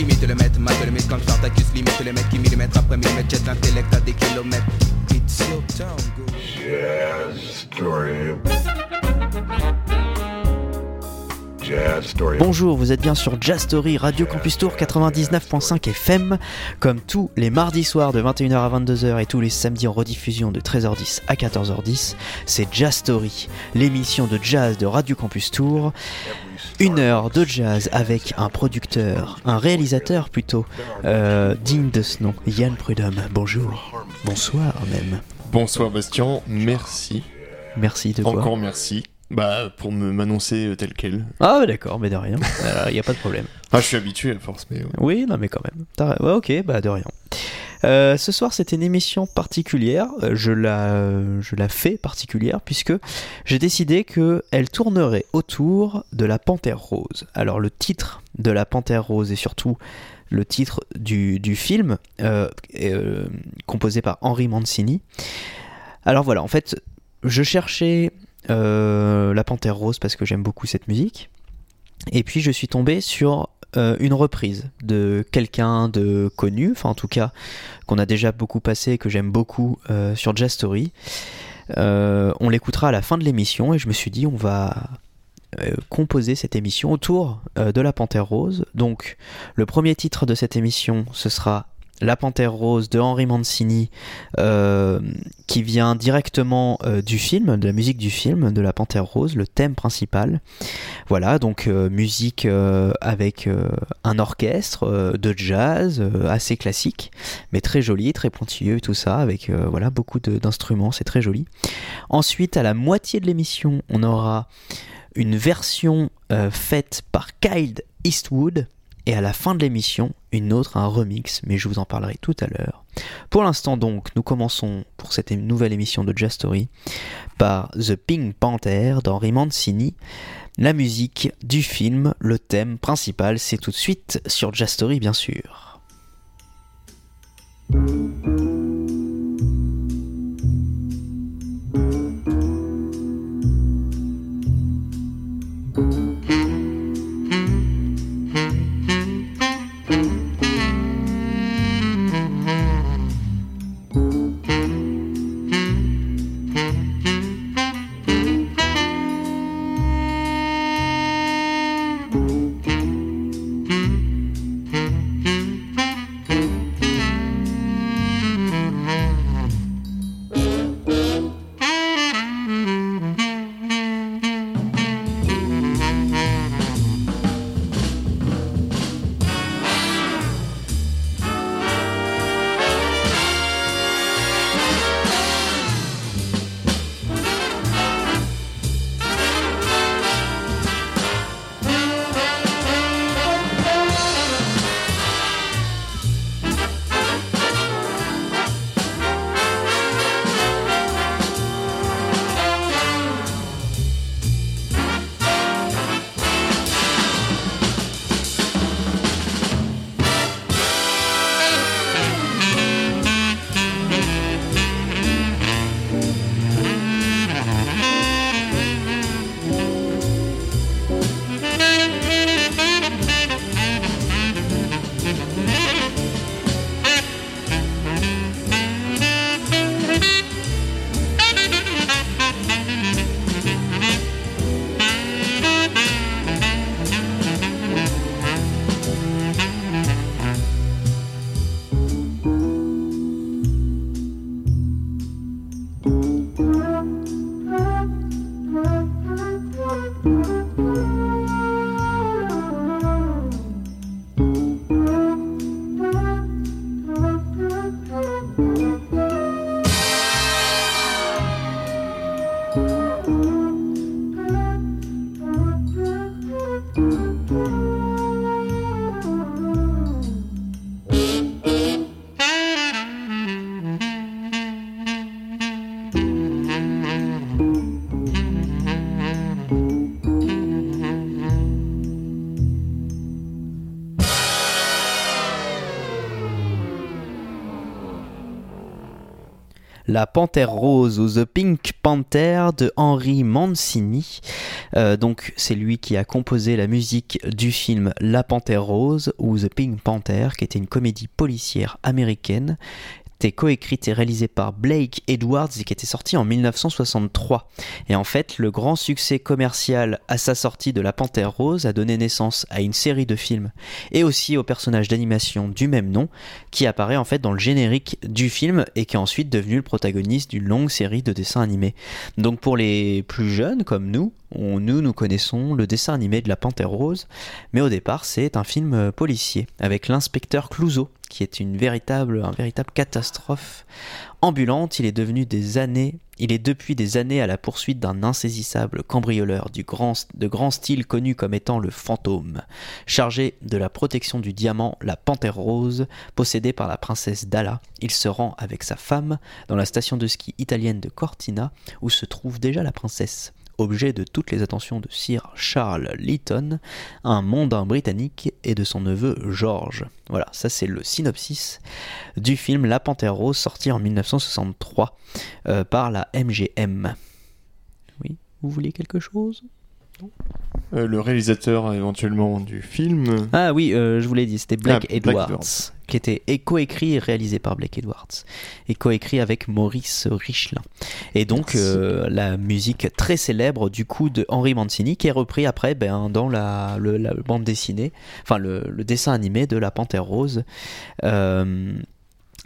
Imite le maître, mate le mythe, comme Spartacus, limite le mec qui millimètre après millimètre, jette l'intellect à des kilomètres. It's your town, go. Jazz, story Bonjour, vous êtes bien sur Jazz Story, Radio Campus Tour 99.5 FM, comme tous les mardis soirs de 21h à 22h et tous les samedis en rediffusion de 13h10 à 14h10, c'est Jazz Story, l'émission de jazz de Radio Campus Tour. Une heure de jazz avec un producteur, un réalisateur plutôt, euh, digne de ce nom, Yann Prudhomme. Bonjour, bonsoir même. Bonsoir Bastien, merci. Merci de quoi? Encore merci. Bah pour me m'annoncer euh, tel quel. Ah d'accord, mais de rien, il n'y a pas de problème. Ah je suis habitué à force mais. ouais. Oui, non mais quand même. Ouais, ok, bah de rien. Euh, ce soir, c'était une émission particulière. Euh, Je la, je la fais particulière puisque j'ai décidé que elle tournerait autour de la Panthère Rose. Alors le titre de la Panthère Rose et surtout le titre du, du film euh, euh, composé par Henri Mancini. Alors voilà, en fait, je cherchais euh, la Panthère Rose parce que j'aime beaucoup cette musique. Et puis je suis tombé sur euh, une reprise de quelqu'un de connu, enfin en tout cas qu'on a déjà beaucoup passé et que j'aime beaucoup euh, sur Jazz Story. Euh, on l'écoutera à la fin de l'émission et je me suis dit on va euh, composer cette émission autour euh, de la Panthère Rose. Donc le premier titre de cette émission ce sera La Panthère Rose de Henri Mancini euh, qui vient directement euh, du film, de la musique du film de La Panthère Rose, le thème principal. Voilà, donc euh, musique avec un orchestre de jazz assez classique, mais très joli, très pointilleux, tout ça, avec voilà beaucoup d'instruments, c'est très joli. Ensuite, à la moitié de l'émission, on aura une version faite par Kyle Eastwood. Et à la fin de l'émission, une autre, un remix, mais je vous en parlerai tout à l'heure. Pour l'instant donc, nous commençons pour cette nouvelle émission de Jazz Story par The Pink Panther d'Henri Mancini. La musique du film, le thème principal, c'est tout de suite sur Jazz Story bien sûr. La Panthère Rose ou The Pink Panther de Henry Mancini. Euh, donc c'est lui qui a composé la musique du film La Panthère Rose ou The Pink Panther, qui était une comédie policière américaine était coécrite et réalisée par Blake Edwards et qui était sorti en 1963. Et en fait, le grand succès commercial à sa sortie de La Panthère Rose a donné naissance à une série de films et aussi au personnage d'animation du même nom qui apparaît en fait dans le générique du film et qui est ensuite devenu le protagoniste d'une longue série de dessins animés. Donc pour les plus jeunes comme nous, nous, nous connaissons le dessin animé de la Panthère Rose, mais au départ, c'est un film euh, policier avec l'inspecteur Clouseau, qui est une véritable, véritable catastrophe ambulante. Il est devenu des années, il est depuis des années à la poursuite d'un insaisissable cambrioleur du grand, de grand style connu comme étant le fantôme, chargé de la protection du diamant, la Panthère Rose, possédée par la princesse Dalla. Il se rend avec sa femme dans la station de ski italienne de Cortina, où se trouve déjà la princesse objet de toutes les attentions de Sir Charles Lytton, un mondain britannique, et de son neveu George. Voilà, ça c'est le synopsis du film La Panthère Rose, sorti en 1963 euh, par la MGM. Oui, vous vouliez quelque chose? Euh, le réalisateur éventuellement du film? Ah oui, euh, je vous l'ai dit, c'était Blake Ah, Edwards. Qui était coécrit et réalisé par Blake Edwards, et coécrit avec Maurice Richelin. Et donc euh, la musique très célèbre du coup de Henry Mancini, qui est repris après ben, dans la, le- la bande dessinée, enfin le, le dessin animé de La Panthère Rose, euh,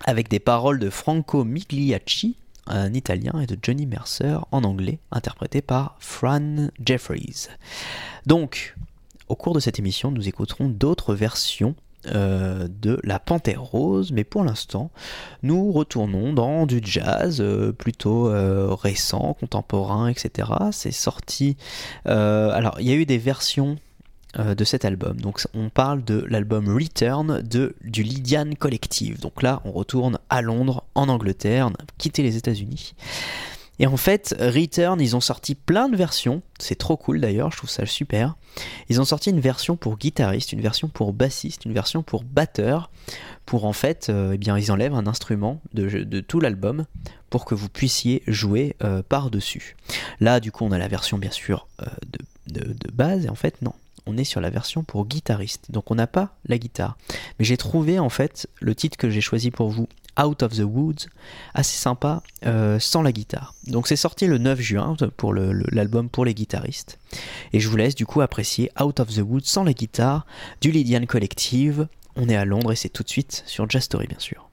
avec des paroles de Franco Migliacci, un italien, et de Johnny Mercer en anglais, interprété par Fran Jeffries. Donc, au cours de cette émission, nous écouterons d'autres versions euh, de La Panthère Rose, mais pour l'instant, nous retournons dans du jazz euh, plutôt euh, récent, contemporain, etc. C'est sorti. alors, il y a eu des versions de cet album. Donc, on parle de l'album Return de, du Lydian Collective. Donc là, on retourne à Londres, en Angleterre, quitté les États-Unis. Et en fait, Return, ils ont sorti plein de versions. C'est trop cool d'ailleurs, je trouve ça super. Ils ont sorti une version pour guitariste, une version pour bassiste, une version pour batteur. Pour en fait, euh, eh bien, ils enlèvent un instrument de, tout l'album pour que vous puissiez jouer euh, par-dessus. Là, du coup, on a la version bien sûr euh, de base, et en fait, non. On est sur la version pour guitariste, donc on n'a pas la guitare. Mais j'ai trouvé en fait le titre que j'ai choisi pour vous, Out of the Woods, assez sympa euh, sans la guitare. Donc c'est sorti le 9 juin pour le- le- l'album pour les guitaristes. Et je vous laisse du coup apprécier Out of the Woods sans la guitare du Lydian Collective. On est à Londres et c'est tout de suite sur Jazz Story bien sûr.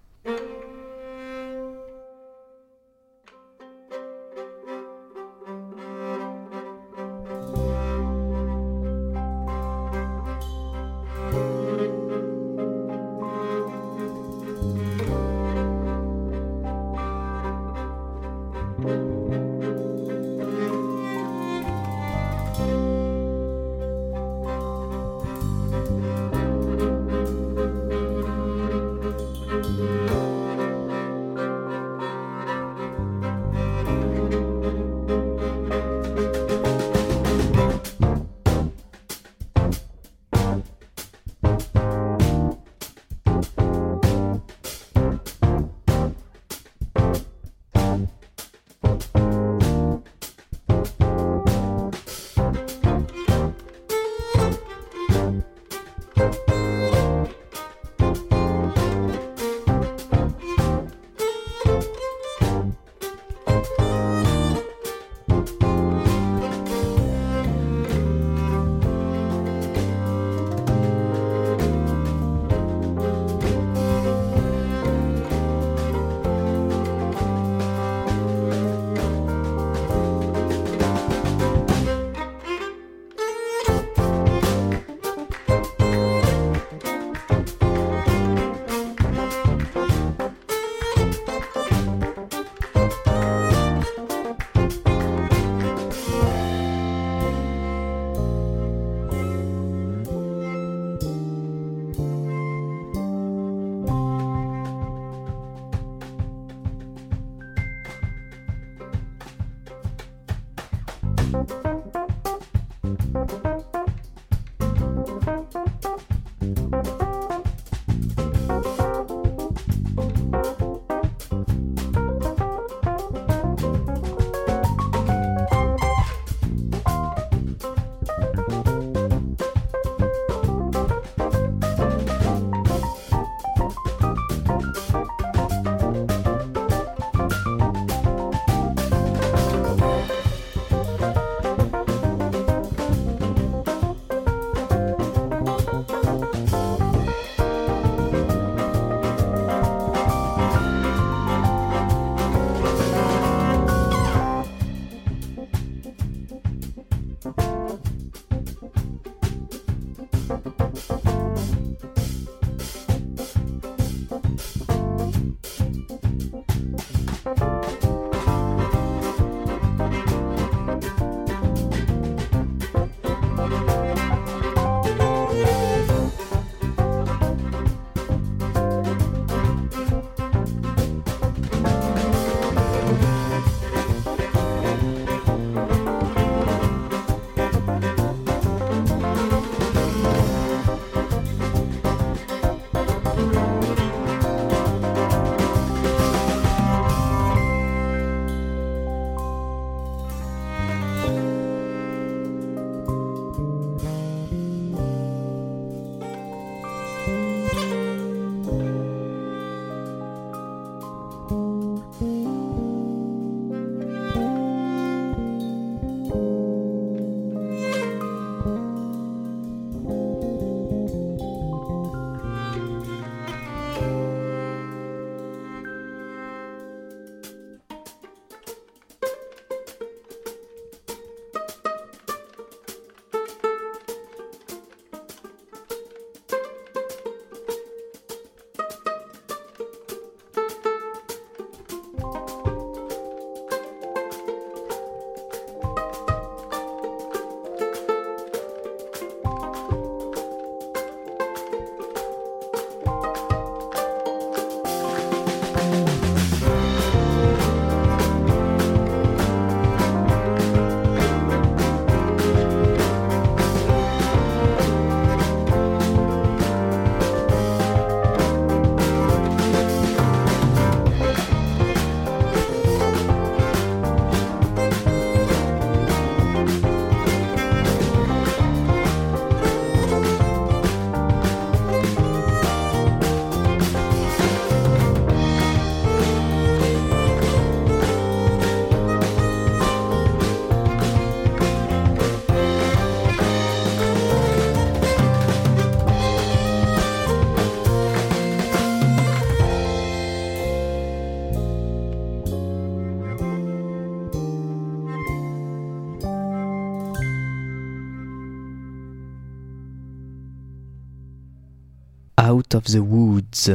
Out of the Woods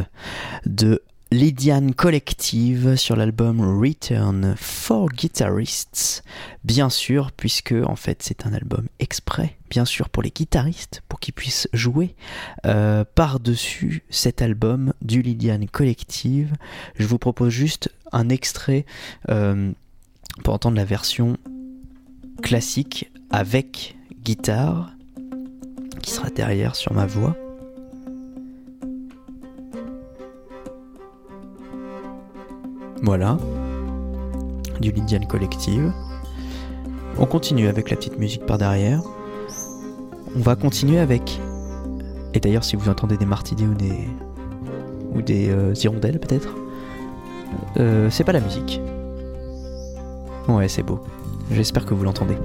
de Lydian Collective sur l'album Return for Guitarists. Bien sûr, puisque en fait c'est un album exprès, bien sûr pour les guitaristes, pour qu'ils puissent jouer euh, par-dessus cet album du Lydian Collective. Je vous propose juste un extrait euh, pour entendre la version classique avec guitare qui sera derrière sur ma voix. Voilà. Du Lydian Collective. On continue avec la petite musique par derrière. On va continuer avec. Et d'ailleurs, si vous entendez des martinets ou des. ou des euh, hirondelles peut-être, euh, c'est pas la musique. Ouais, c'est beau. J'espère que vous l'entendez.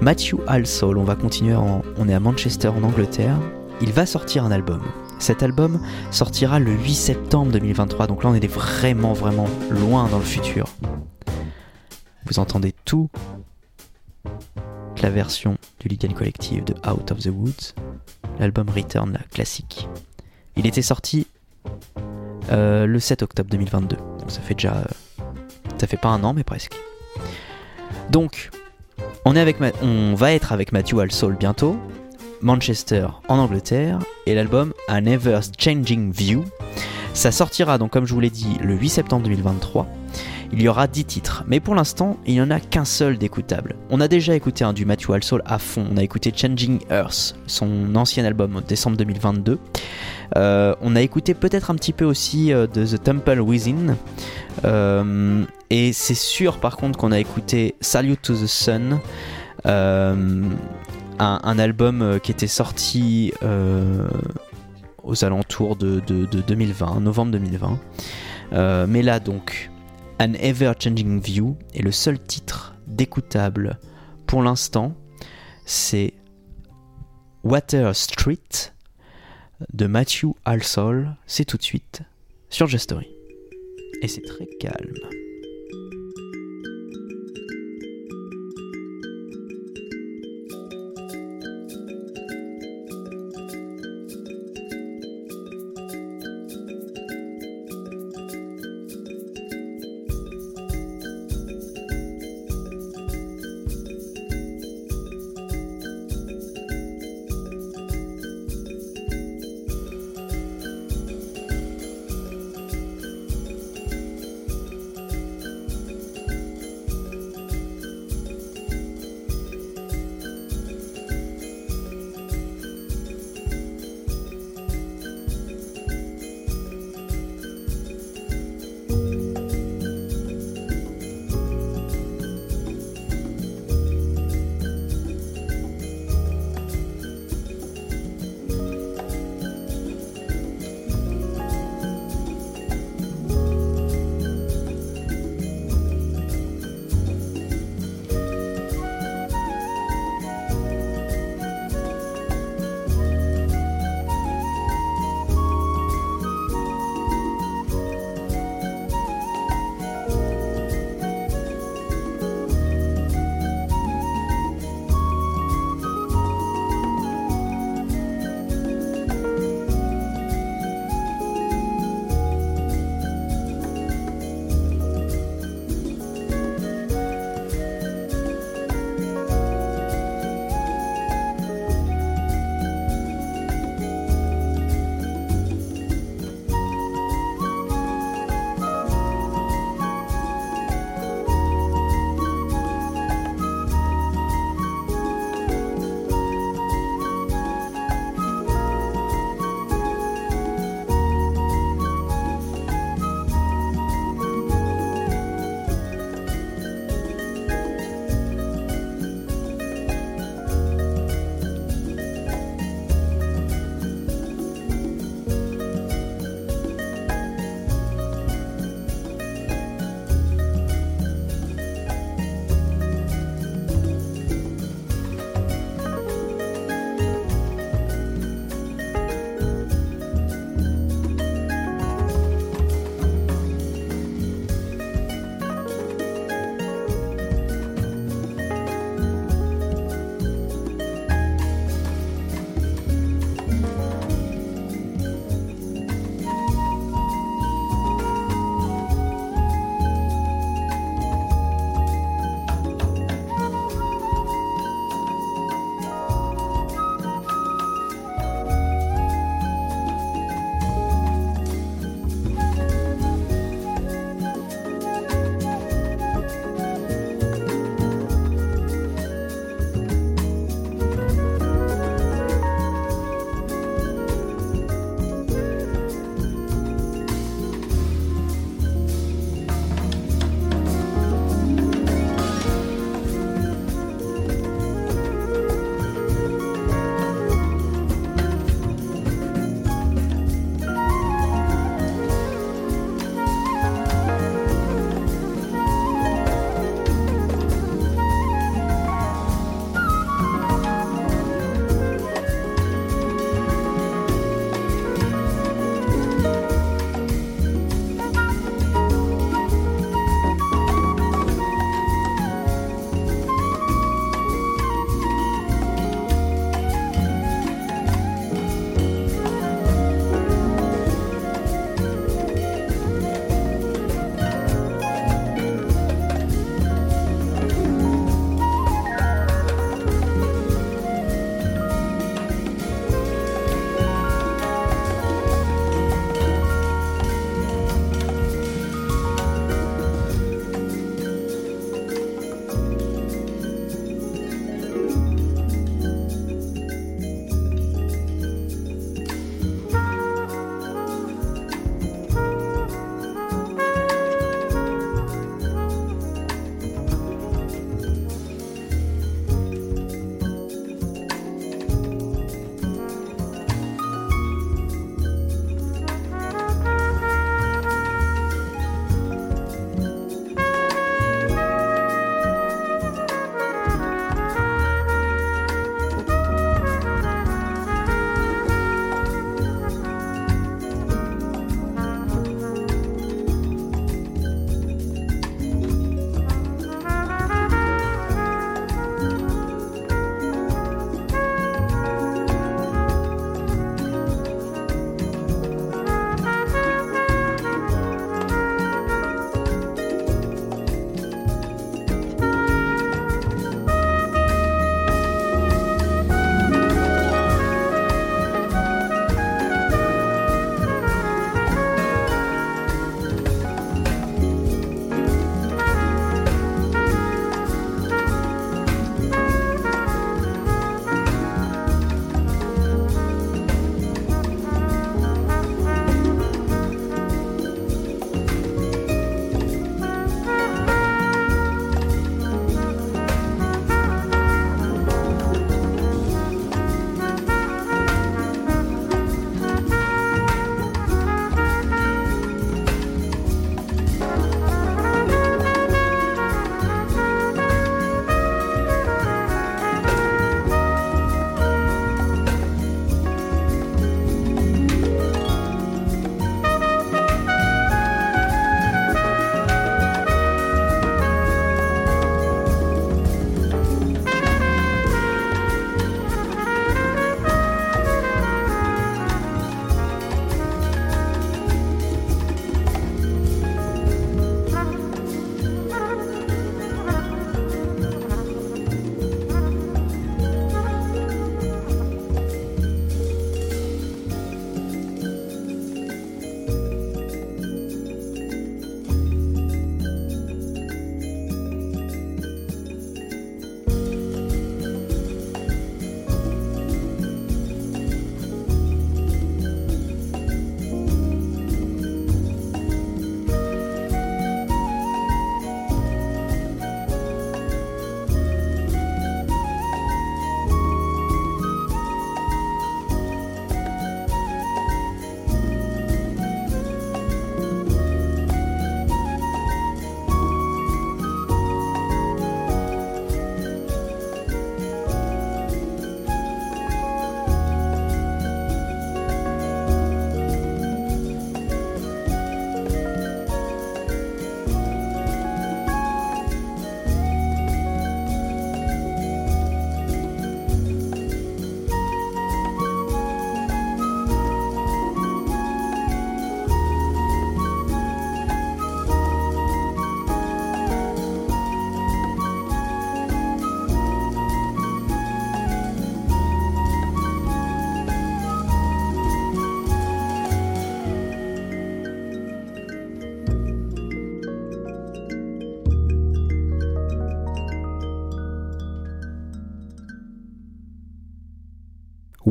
Matthew Halsall, on va continuer. On est à Manchester en Angleterre. Il va sortir un album. Cet album sortira le 8 septembre 2023, donc là on est vraiment vraiment loin dans le futur. Vous entendez tout la version du Lydian Collective de Out of the Woods, l'album Return, la classique. Il était sorti euh, le 7 octobre 2022, donc ça fait déjà... ça fait pas un an mais presque. Donc, on, va être avec Matthew Alsol bientôt, Manchester en Angleterre et l'album An Ever Changing View. Ça sortira donc comme je vous l'ai dit le 8 septembre 2023. Il y aura 10 titres, mais pour l'instant il n'y en a qu'un seul d'écoutable. On a déjà écouté un du Matthew Alsol à fond, on a écouté Changing Earth, son ancien album en décembre 2022. Euh, on a écouté peut-être un petit peu aussi euh, The Temple Within. Euh, et c'est sûr par contre qu'on a écouté Salute to the Sun un, album euh, qui était sorti euh, aux alentours de, 2020, novembre 2020. Euh, mais là donc, An Ever Changing View est le seul titre d'écoutable pour l'instant. C'est Water Street de Matthew Halsall. C'est tout de suite sur Story. Et c'est très calme.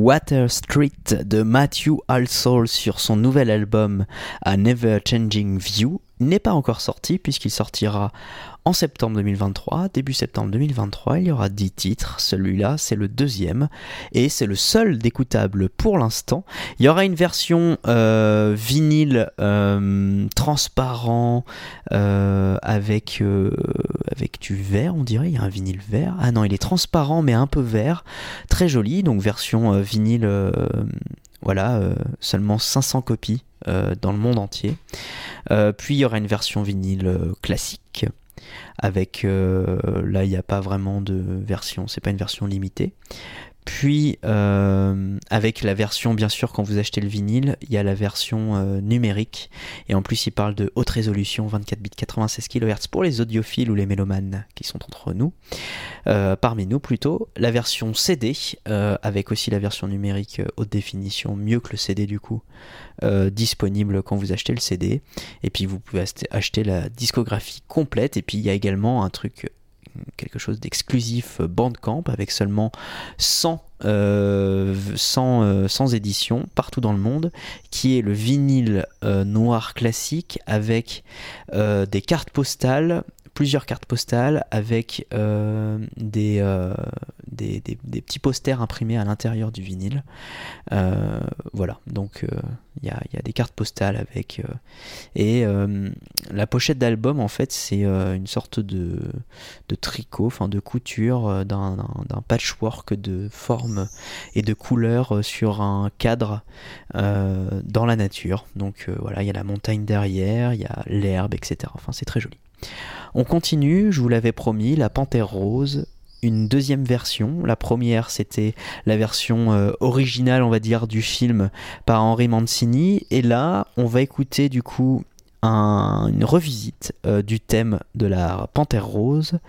Water Street de Matthew Allsall sur son nouvel album A Never Changing View n'est pas encore sorti puisqu'il sortira en septembre 2023, début septembre 2023, il y aura 10 titres. Celui-là, c'est le deuxième et c'est le seul d'écoutable pour l'instant. Il y aura une version euh, vinyle euh, transparent euh, avec, avec du vert, on dirait. Il y a un vinyle vert. Ah non, il est transparent mais un peu vert. Très joli, donc version vinyle. Voilà, seulement 500 copies dans le monde entier. puis il y aura une version vinyle classique avec euh, là il n'y a pas vraiment de version, c'est pas une version limitée. Puis euh, avec la version, bien sûr, quand vous achetez le vinyle, il y a la version euh, numérique. Et en plus, il parle de haute résolution, 24 bits 96 kHz pour les audiophiles ou les mélomanes qui sont entre nous, euh, parmi nous plutôt. La version CD, avec aussi la version numérique haute définition, mieux que le CD du coup, disponible quand vous achetez le CD. Et puis vous pouvez acheter la discographie complète. Et puis il y a également un truc quelque chose d'exclusif euh, Bandcamp avec seulement 100, euh, 100, euh, éditions partout dans le monde, qui est le vinyle euh, noir classique avec des cartes postales plusieurs cartes postales avec euh, euh, des, des, petits posters imprimés à l'intérieur du vinyle. Euh, voilà, donc il y a, y, a, des cartes postales avec. et la pochette d'album, en fait, c'est une sorte de, de tricot, enfin de couture, d'un patchwork de formes et de couleurs sur un cadre dans la nature. Donc voilà, il y a la montagne derrière, il y a l'herbe, etc. Enfin, c'est très joli. On continue, je vous l'avais promis, la Panthère Rose, une deuxième version. La première, c'était la version euh, originale, on va dire, du film par Henri Mancini. Et là, on va écouter du coup une revisite euh, du thème de la Panthère Rose,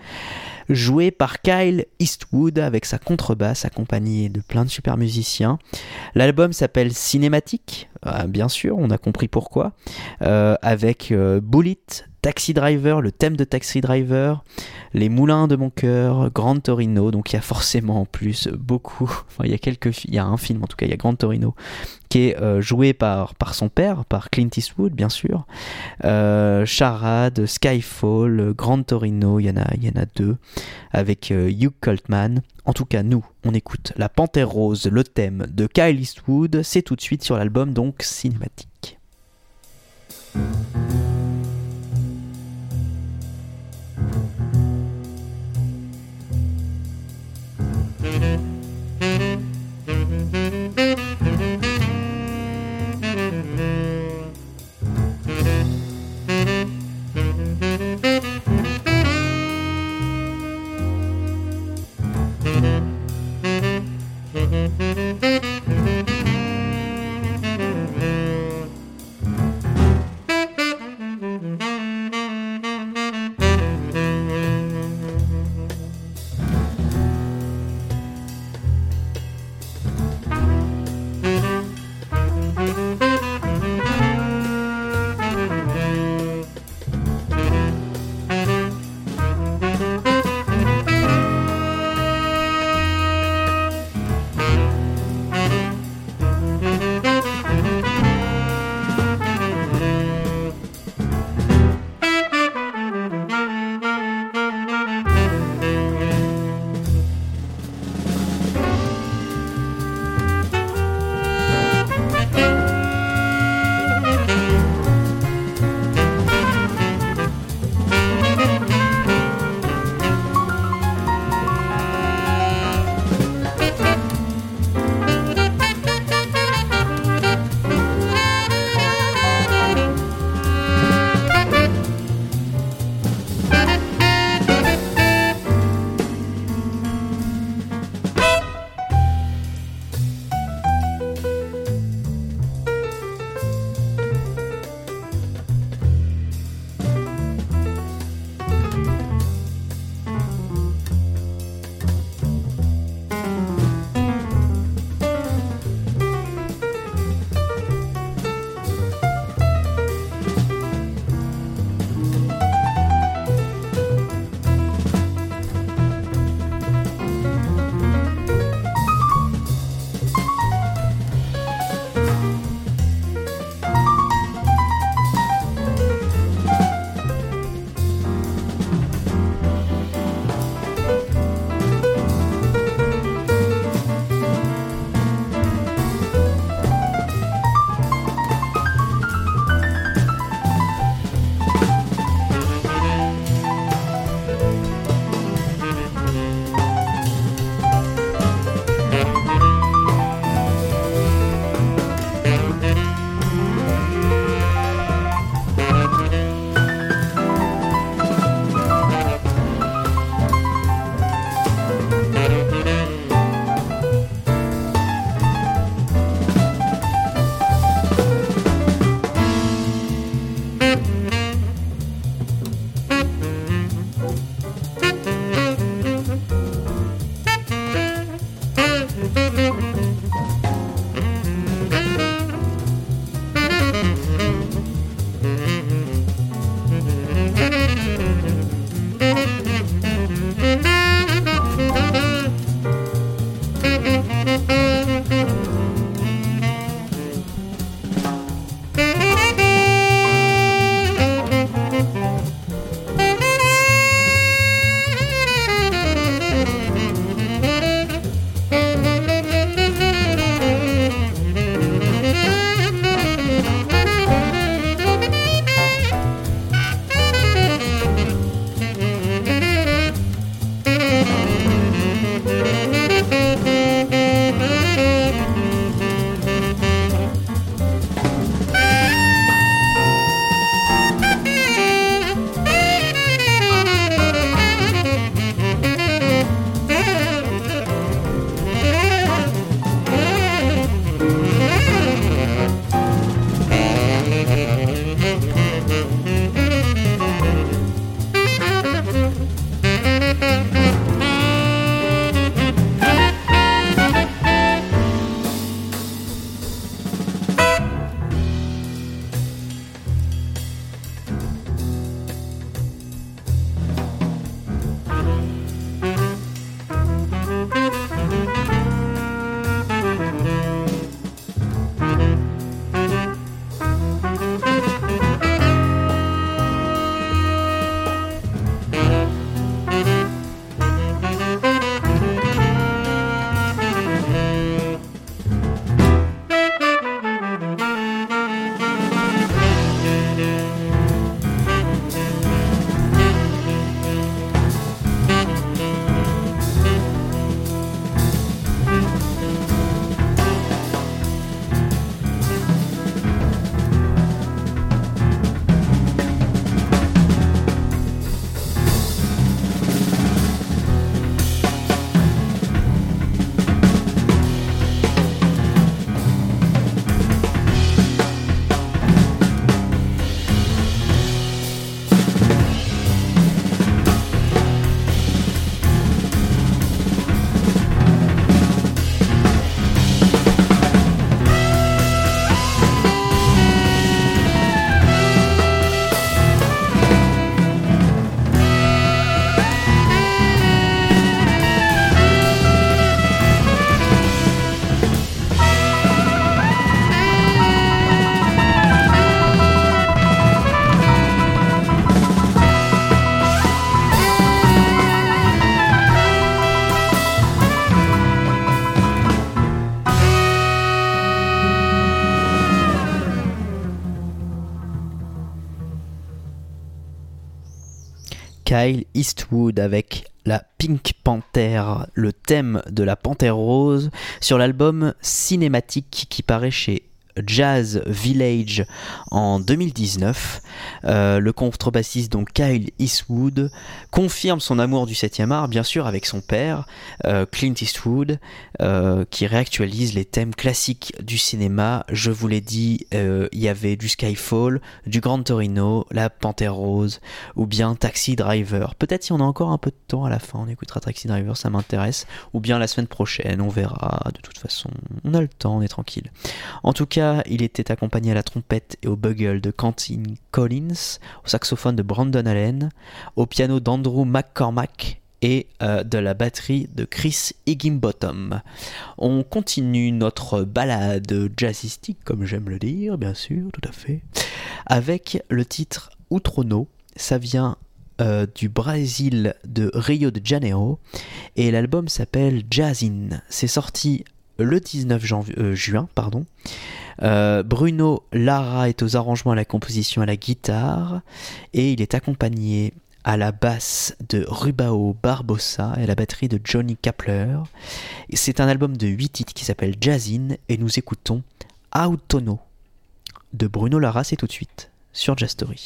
joué par Kyle Eastwood avec sa contrebasse accompagnée de plein de super musiciens. L'album s'appelle Cinématique, euh, bien sûr, on a compris pourquoi, avec Bullet, Taxi Driver, le thème de Taxi Driver, Les Moulins de mon cœur, Grand Torino, donc il y a forcément en plus beaucoup, enfin il y a quelques, il y a un film en tout cas, il y a Grand Torino, qui est euh, joué par, son père, par Clint Eastwood bien sûr, euh, Charade, Skyfall, Grand Torino, il y en a, il y en a deux, avec euh, Hugh Coltman. En tout cas, nous, on écoute La Panthère Rose, le thème de Kyle Eastwood, c'est tout de suite sur l'album donc cinématique. Eastwood avec la Pink Panther, le thème de la Panthère Rose, sur l'album cinématique qui paraît chez Jazz Village en 2019. Euh, le contrebassiste donc Kyle Eastwood confirme son amour du 7e art, bien sûr avec son père euh, Clint Eastwood, euh, qui réactualise les thèmes classiques du cinéma. Je vous l'ai dit, il y avait du Skyfall, du Grand Torino, la Panthère Rose, ou bien Taxi Driver. Peut-être si on a encore un peu de temps à la fin, on écoutera Taxi Driver, ça m'intéresse, ou bien la semaine prochaine, on verra. De toute façon, on a le temps, on est tranquille. En tout cas, il était accompagné à la trompette et au bugle de Quentin Collins, au saxophone de Brandon Allen, au piano d'Andrew McCormack et euh, de la batterie de Chris Higginbottom. On continue notre balade jazzistique, comme j'aime le dire, bien sûr, tout à fait, avec le titre Outrono. Ça vient euh, du Brésil de Rio de Janeiro et l'album s'appelle Jazzin. C'est sorti le 19 euh, juin, pardon. Euh, Bruno Lara est aux arrangements à la composition à la guitare et il est accompagné à la basse de Rubao Barbosa et à la batterie de Johnny Kapler. C'est un album de 8 titres qui s'appelle Jazzin et nous écoutons Autono. de Bruno Lara, c'est tout de suite sur Jastory.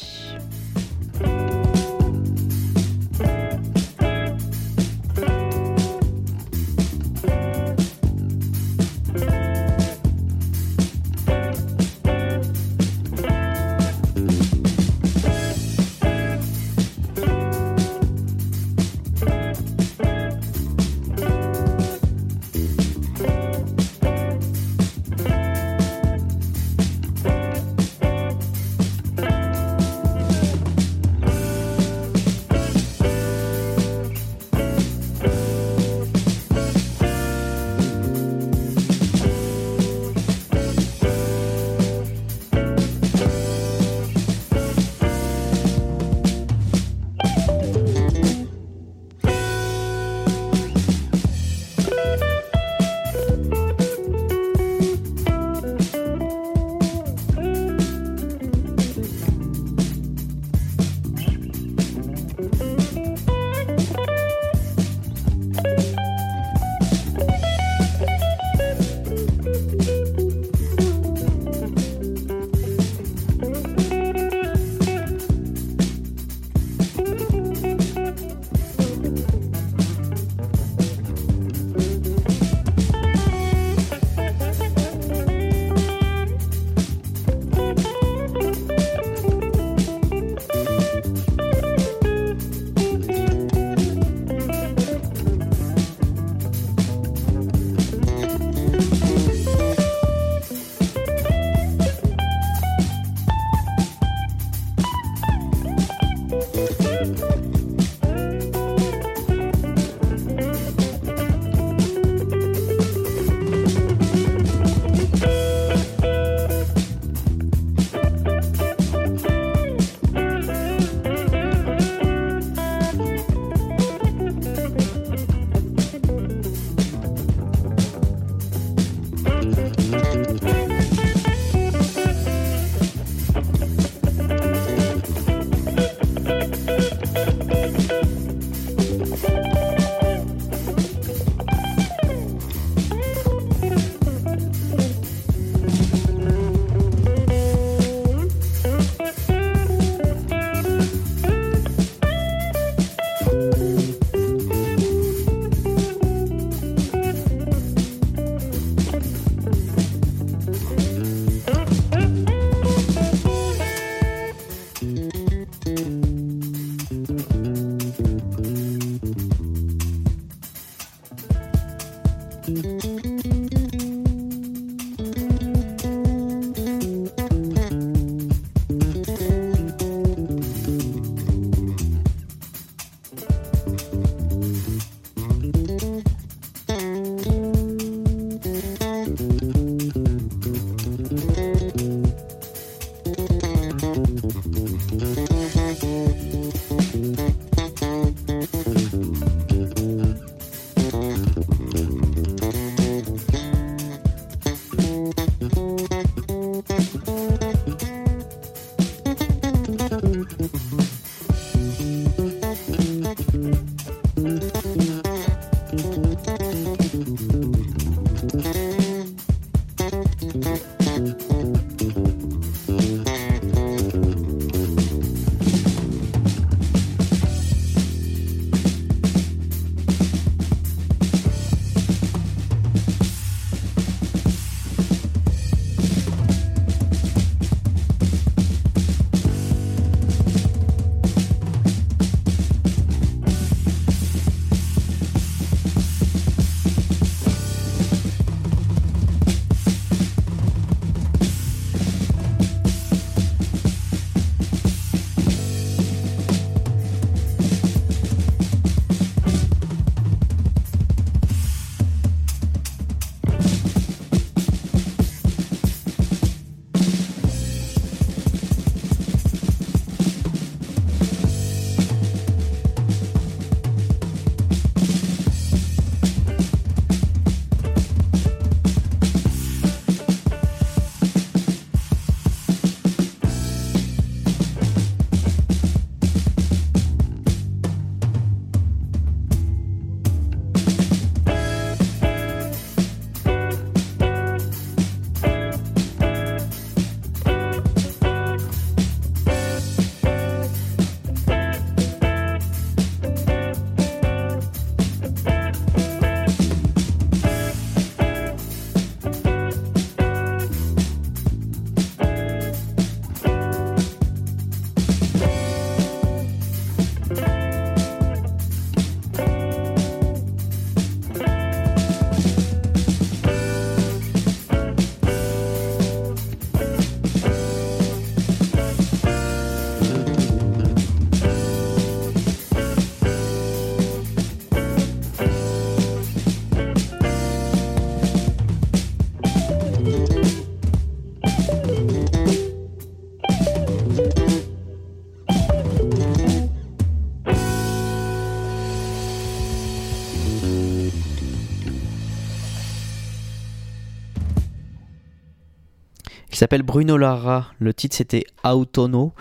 Qui s'appelle Bruno Lara. Le titre c'était Autono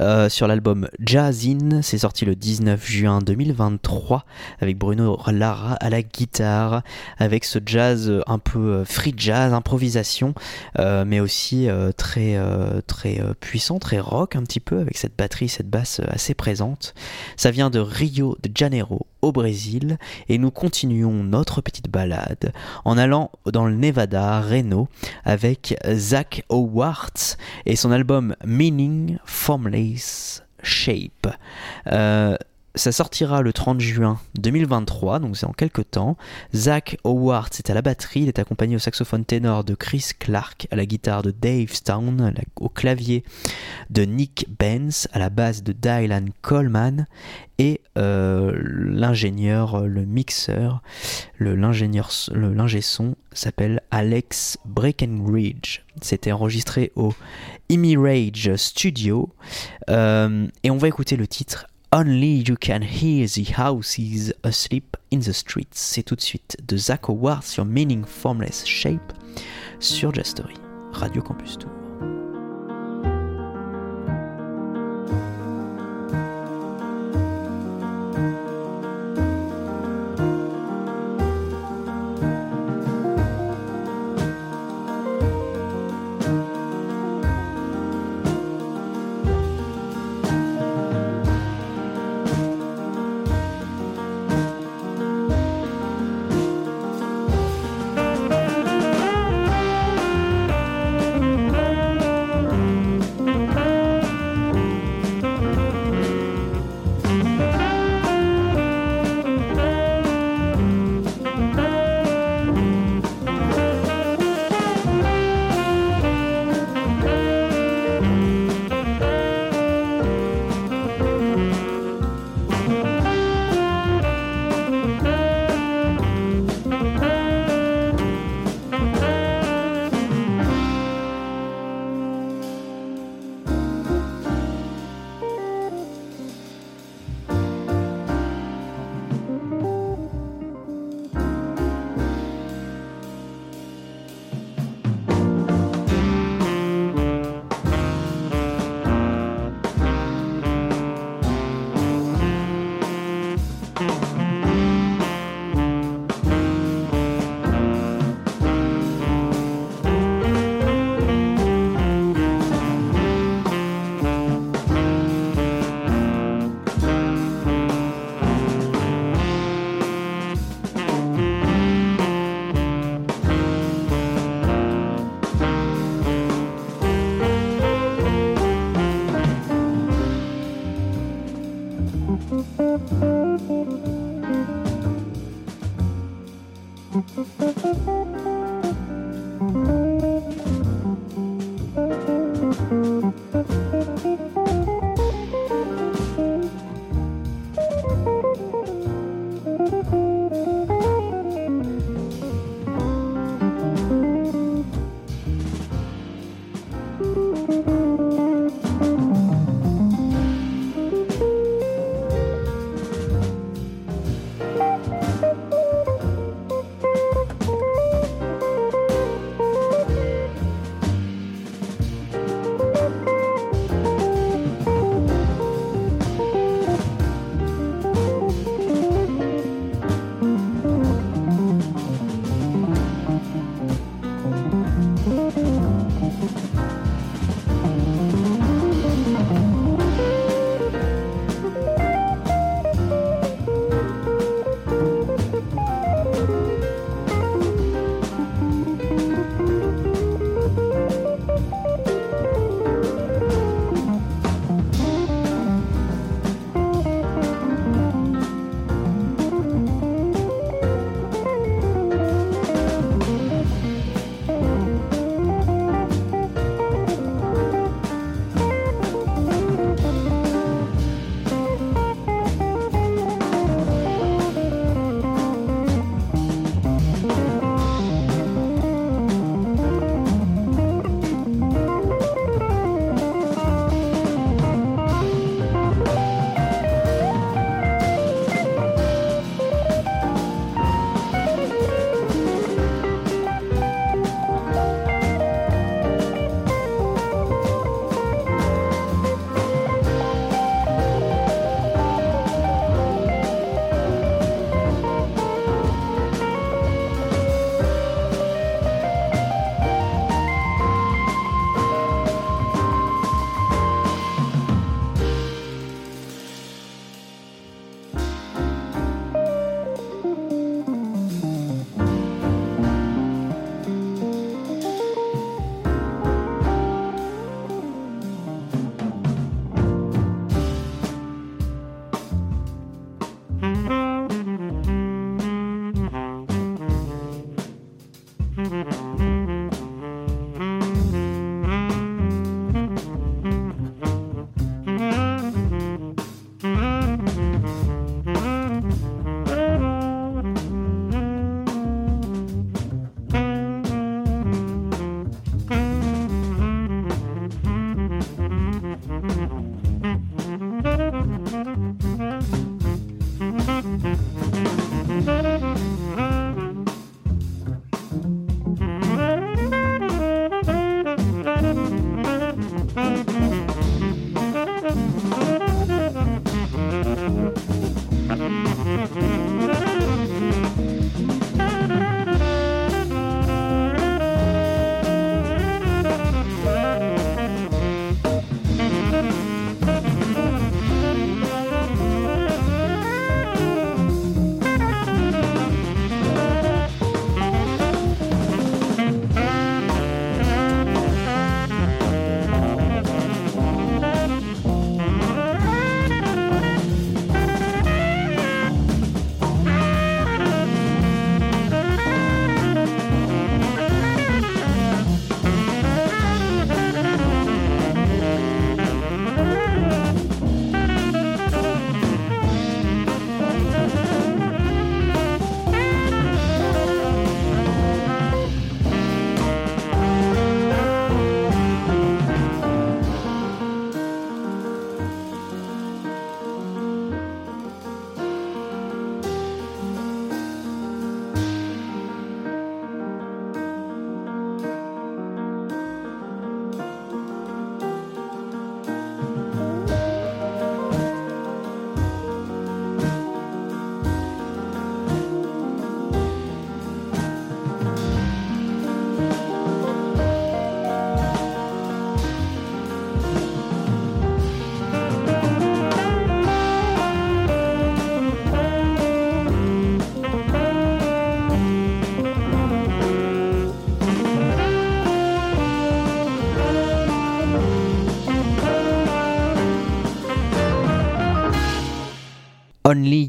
euh, sur l'album Jazzin. C'est sorti le 19 juin 2023 avec Bruno Lara à la guitare, avec ce jazz un peu euh, free jazz, improvisation, euh, mais aussi très très puissant, très rock un petit peu avec cette batterie, cette basse assez présente. Ça vient de Rio de Janeiro au Brésil et nous continuons notre petite balade en allant dans le Nevada, Reno, avec Zach Howard et son album Meaning Formless Shape. Euh, ça sortira le 30 juin 2023, donc c'est en quelques temps. Zach Howard, c'est à la batterie, il est accompagné au saxophone ténor de Chris Clark, à la guitare de Dave Stone, au clavier de Nick Benz, à la basse de Dylan Coleman, et euh, l'ingénieur, le mixeur, le l'ingé son s'appelle Alex Breckenridge. C'était enregistré au Rage Studio, euh, et on va écouter le titre Only You Can Hear the Houses Asleep in the Streets. C'est tout de suite de Zach Howard Meaning Formless Shape sur Jastory, Radio Campus Tour.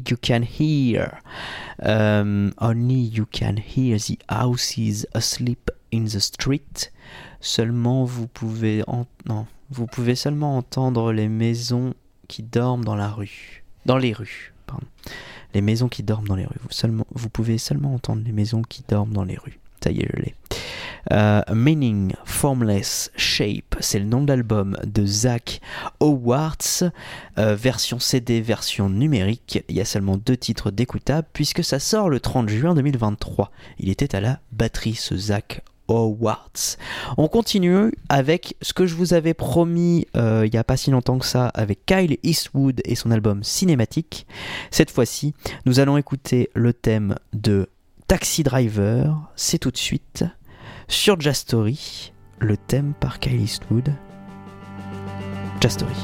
You Can Hear. Euh, only You Can Hear the Houses Asleep in the Street. Seulement vous pouvez non, vous pouvez seulement entendre les maisons qui dorment dans la rue. Dans les rues, pardon. Les maisons qui dorment dans les rues. Vous, seulement, vous pouvez seulement entendre les maisons qui dorment dans les rues. Ça y est, je l'ai. Euh, Meaning, Formless, Shape, c'est le nom de l'album de Zach Howards, euh, version CD, version numérique. Il y a seulement deux titres d'écoutables puisque ça sort le 30 juin 2023. Il était à la batterie ce Zach Howards. On continue avec ce que je vous avais promis euh, il n'y a pas si longtemps que ça avec Kyle Eastwood et son album cinématique. Cette fois-ci, nous allons écouter le thème de Taxi Driver. C'est tout de suite sur Jastory, le thème par Kyle Eastwood. Jastory.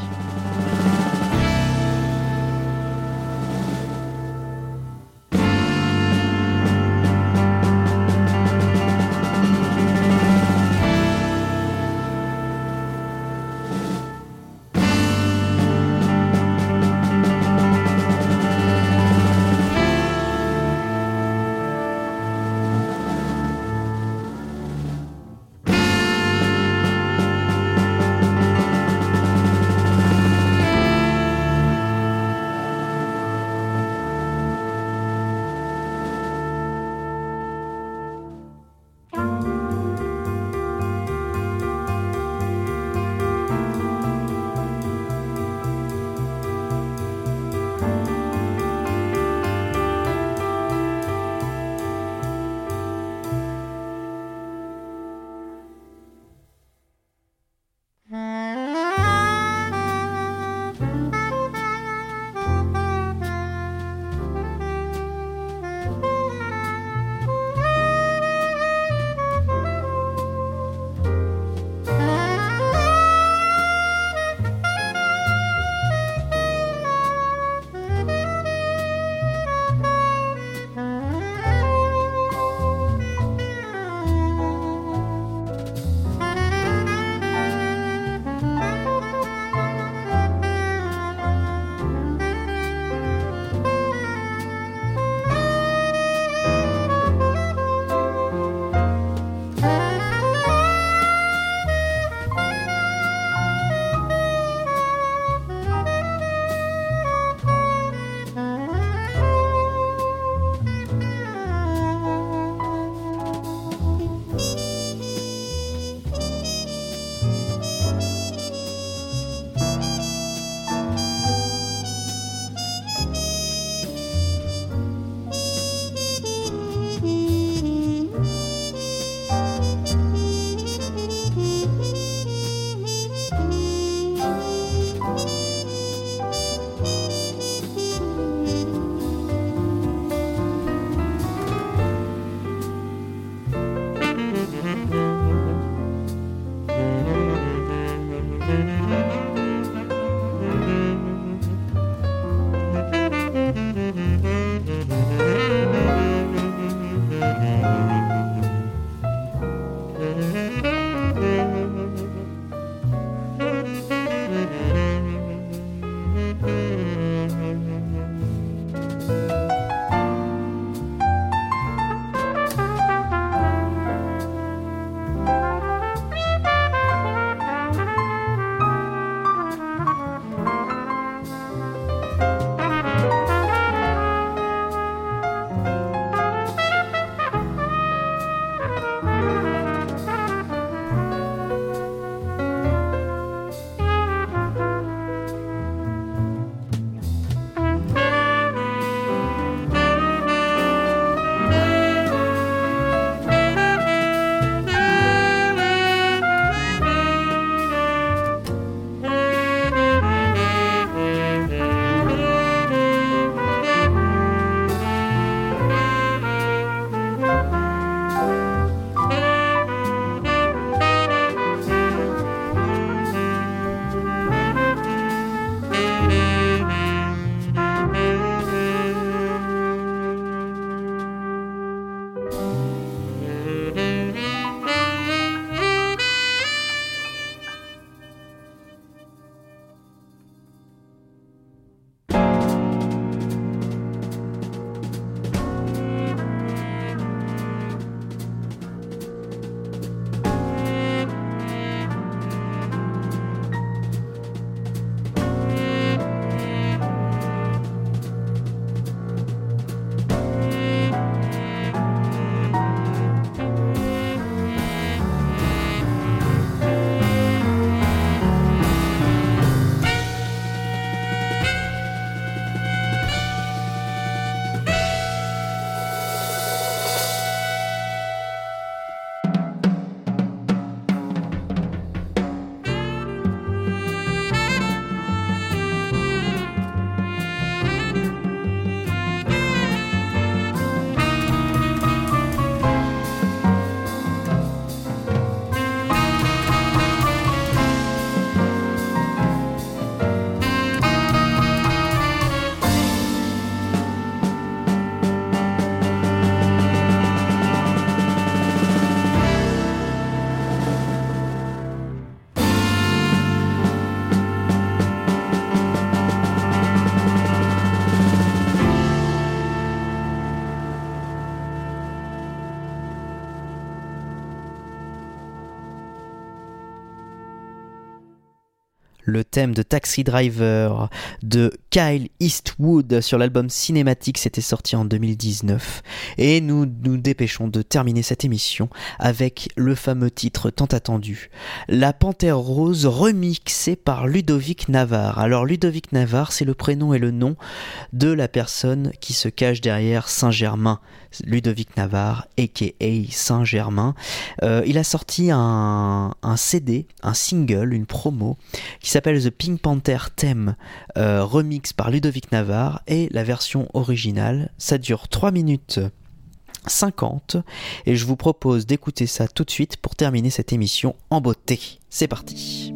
Thème de Taxi Driver de Kyle Eastwood sur l'album cinématique, c'était sorti en 2019. Et nous nous dépêchons de terminer cette émission avec le fameux titre tant attendu, La Panthère Rose remixée par Ludovic Navarre. Alors Ludovic Navarre, c'est le prénom et le nom de la personne qui se cache derrière Saint-Germain. Ludovic Navarre, aka Saint-Germain. Euh, il a sorti un, un, CD, un single, une promo, qui The Pink Panther Theme, euh, remix par Ludovic Navarre, et la version originale, ça dure 3 minutes 50, et je vous propose d'écouter ça tout de suite pour terminer cette émission en beauté. C'est parti.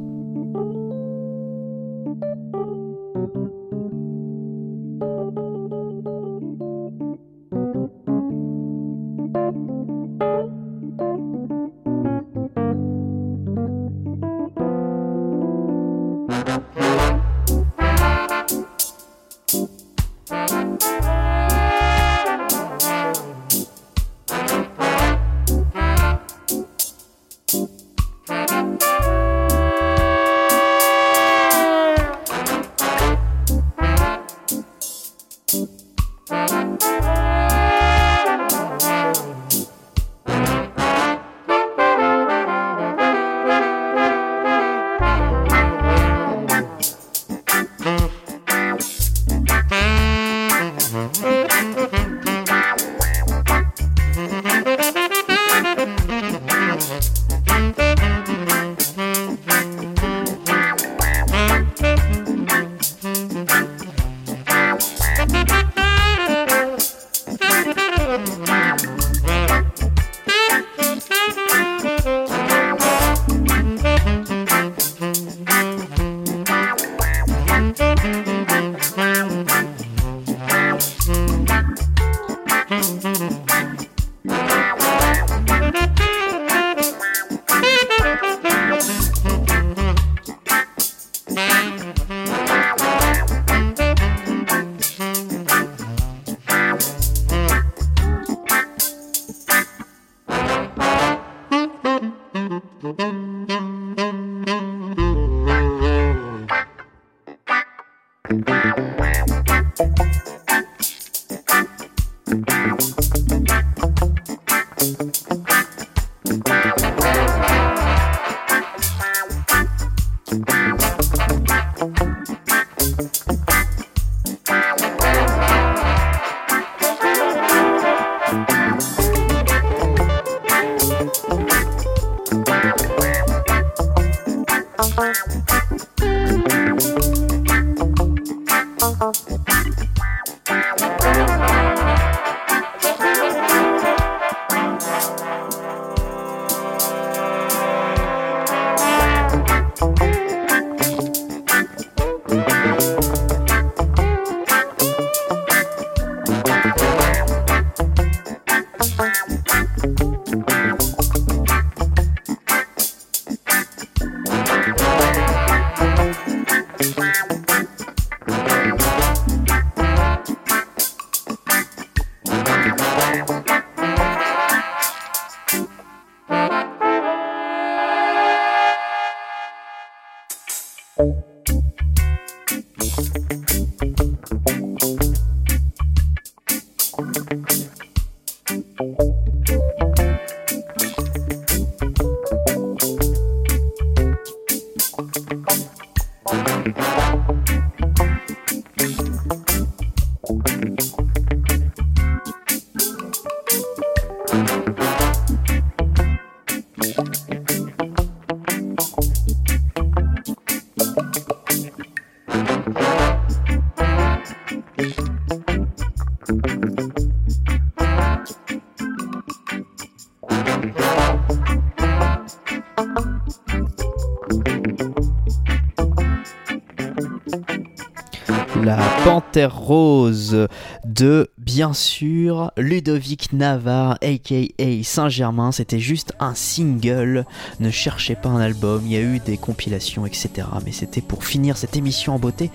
Rose de bien sûr Ludovic Navarre aka Saint-Germain. C'était juste un single. Ne cherchez pas un album il y a eu des compilations etc mais c'était pour finir cette émission en beauté.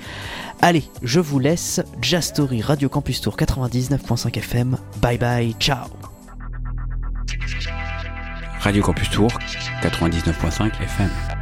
Allez je vous laisse. Jazz Story Radio Campus Tour 99.5 FM bye bye ciao. Radio Campus Tour 99.5 FM